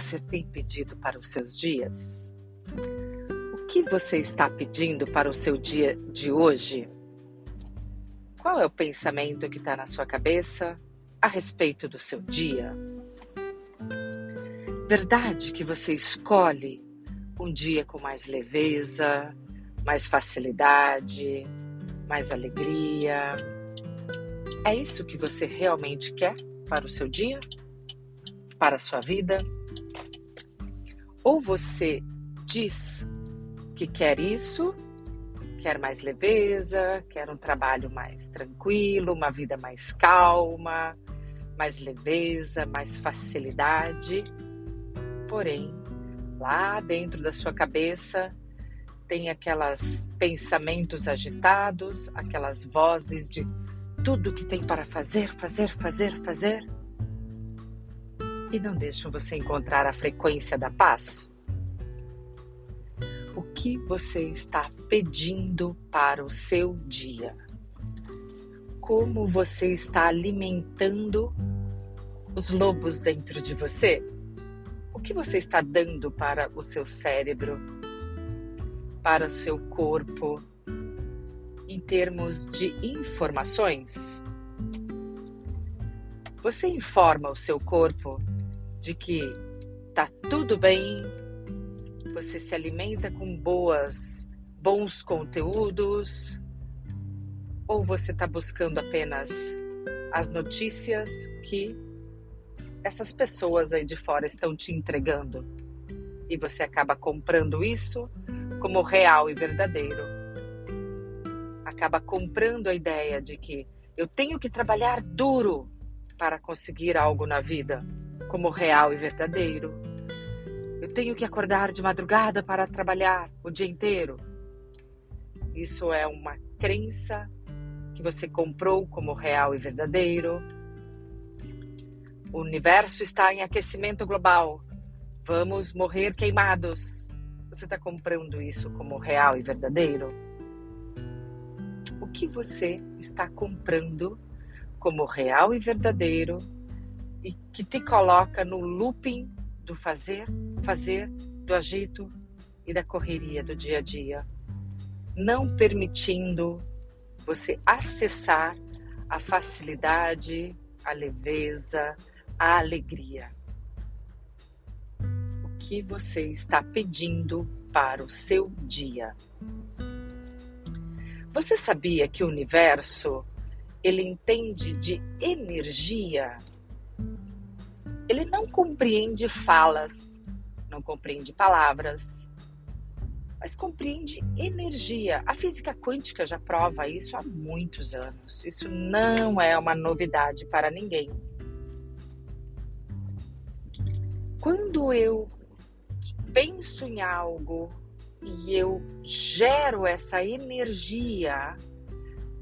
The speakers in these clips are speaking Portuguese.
você tem pedido para os seus dias? O que você está pedindo para o seu dia de hoje? Qual é o pensamento que está na sua cabeça a respeito do seu dia? Verdade que você escolhe um dia com mais leveza, mais facilidade, mais alegria? É isso que você realmente quer para o seu dia? Para a sua vida? Ou você diz que quer isso, quer mais leveza, quer um trabalho mais tranquilo, uma vida mais calma, mais leveza, mais facilidade. Porém, lá dentro da sua cabeça tem aquelas pensamentos agitados, aquelas vozes de tudo que tem para fazer, fazer, fazer, fazer e não deixam você encontrar a frequência da paz? O que você está pedindo para o seu dia? Como você está alimentando os lobos dentro de você? O que você está dando para o seu cérebro, para o seu corpo, em termos de informações? Você informa o seu corpo de que tá tudo bem, você se alimenta com boas, bons conteúdos, ou você está buscando apenas as notícias que essas pessoas aí de fora estão te entregando e você acaba comprando isso como real e verdadeiro. Acaba comprando a ideia de que eu tenho que trabalhar duro para conseguir algo na vida como real e verdadeiro. Eu tenho que acordar de madrugada para trabalhar o dia inteiro. Isso é uma crença que você comprou como real e verdadeiro. O universo está em aquecimento global. Vamos morrer queimados. Você está comprando isso como real e verdadeiro? O que você está comprando como real e verdadeiro e que te coloca no looping do fazer, fazer, do agito e da correria do dia a dia, não permitindo você acessar a facilidade, a leveza, a alegria. O que você está pedindo para o seu dia? Você sabia que o universo ele entende de energia ele não compreende falas, não compreende palavras, mas compreende energia. A física quântica já prova isso há muitos anos. Isso não é uma novidade para ninguém. Quando eu penso em algo e eu gero essa energia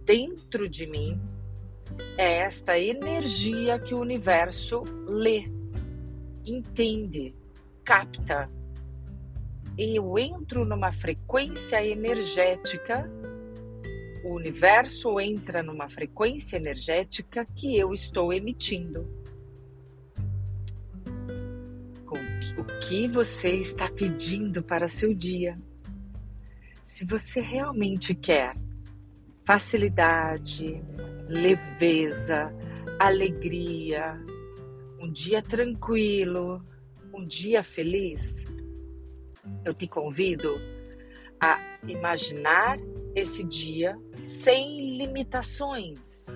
dentro de mim, é esta energia que o universo lê entende, capta. Eu entro numa frequência energética, o universo entra numa frequência energética que eu estou emitindo. o que você está pedindo para seu dia? Se você realmente quer facilidade, leveza, alegria, um dia tranquilo, um dia feliz, eu te convido a imaginar esse dia sem limitações.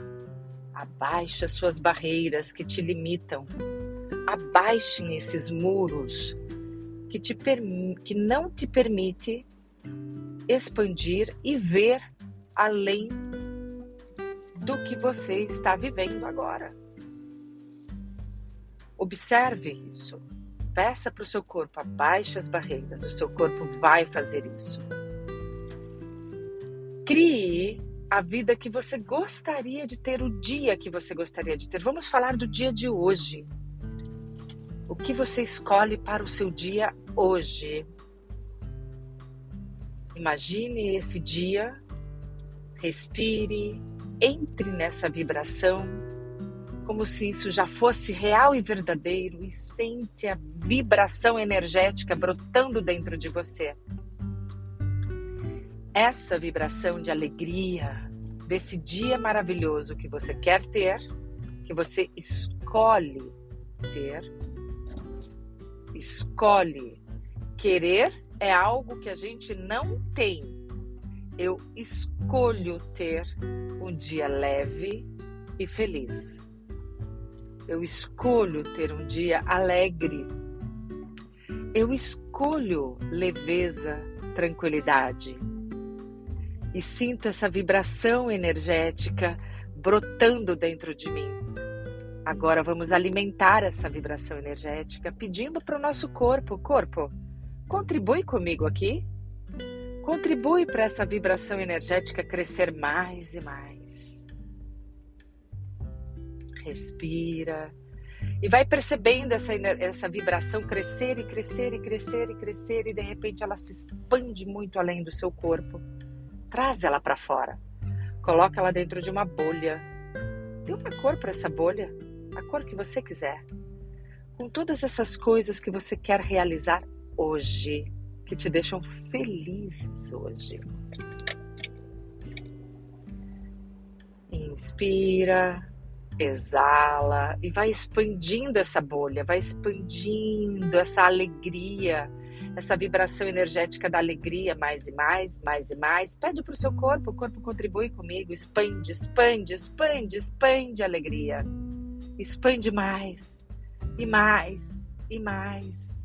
Abaixe as suas barreiras que te limitam. Abaixem esses muros que, te que não te permite expandir e ver além do que você está vivendo agora. Observe isso. Peça para o seu corpo, abaixe as barreiras. O seu corpo vai fazer isso. Crie a vida que você gostaria de ter, o dia que você gostaria de ter. Vamos falar do dia de hoje. O que você escolhe para o seu dia hoje? Imagine esse dia, respire, entre nessa vibração como se isso já fosse real e verdadeiro e sente a vibração energética brotando dentro de você. Essa vibração de alegria desse dia maravilhoso que você quer ter, que você escolhe ter, escolhe querer é algo que a gente não tem. Eu escolho ter um dia leve e feliz. Eu escolho ter um dia alegre. Eu escolho leveza, tranquilidade. E sinto essa vibração energética brotando dentro de mim. Agora vamos alimentar essa vibração energética pedindo para o nosso corpo: corpo, contribui comigo aqui. Contribui para essa vibração energética crescer mais e mais respira e vai percebendo essa, essa vibração crescer e crescer e crescer e crescer e de repente ela se expande muito além do seu corpo. Traz ela para fora. Coloca ela dentro de uma bolha. Dê uma cor para essa bolha, a cor que você quiser. Com todas essas coisas que você quer realizar hoje, que te deixam felizes hoje. Inspira exala e vai expandindo essa bolha, vai expandindo essa alegria, essa vibração energética da alegria mais e mais, mais e mais. Pede para o seu corpo, o corpo contribui comigo, expande, expande, expande, expande a alegria. Expande mais e mais e mais.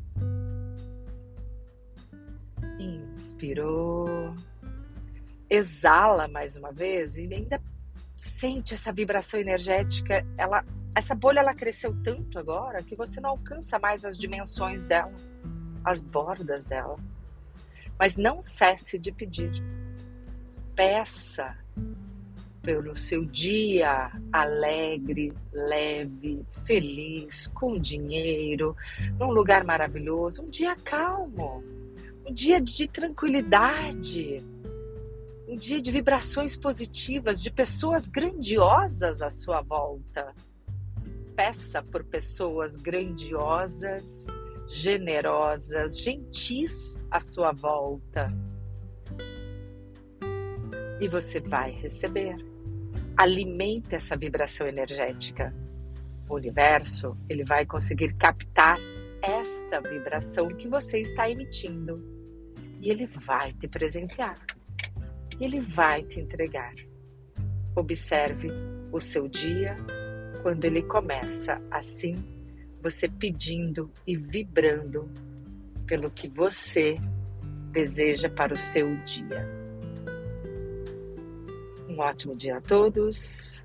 Inspirou. Exala mais uma vez e ainda sente essa vibração energética, ela, essa bolha ela cresceu tanto agora que você não alcança mais as dimensões dela, as bordas dela. Mas não cesse de pedir. Peça pelo seu dia alegre, leve, feliz, com dinheiro, num lugar maravilhoso, um dia calmo, um dia de tranquilidade um dia de vibrações positivas, de pessoas grandiosas à sua volta. Peça por pessoas grandiosas, generosas, gentis à sua volta. E você vai receber. Alimente essa vibração energética. O universo, ele vai conseguir captar esta vibração que você está emitindo e ele vai te presentear ele vai te entregar. Observe o seu dia quando ele começa assim, você pedindo e vibrando pelo que você deseja para o seu dia. Um ótimo dia a todos.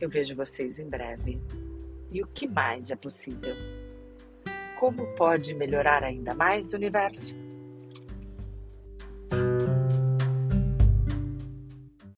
Eu vejo vocês em breve. E o que mais é possível? Como pode melhorar ainda mais o universo?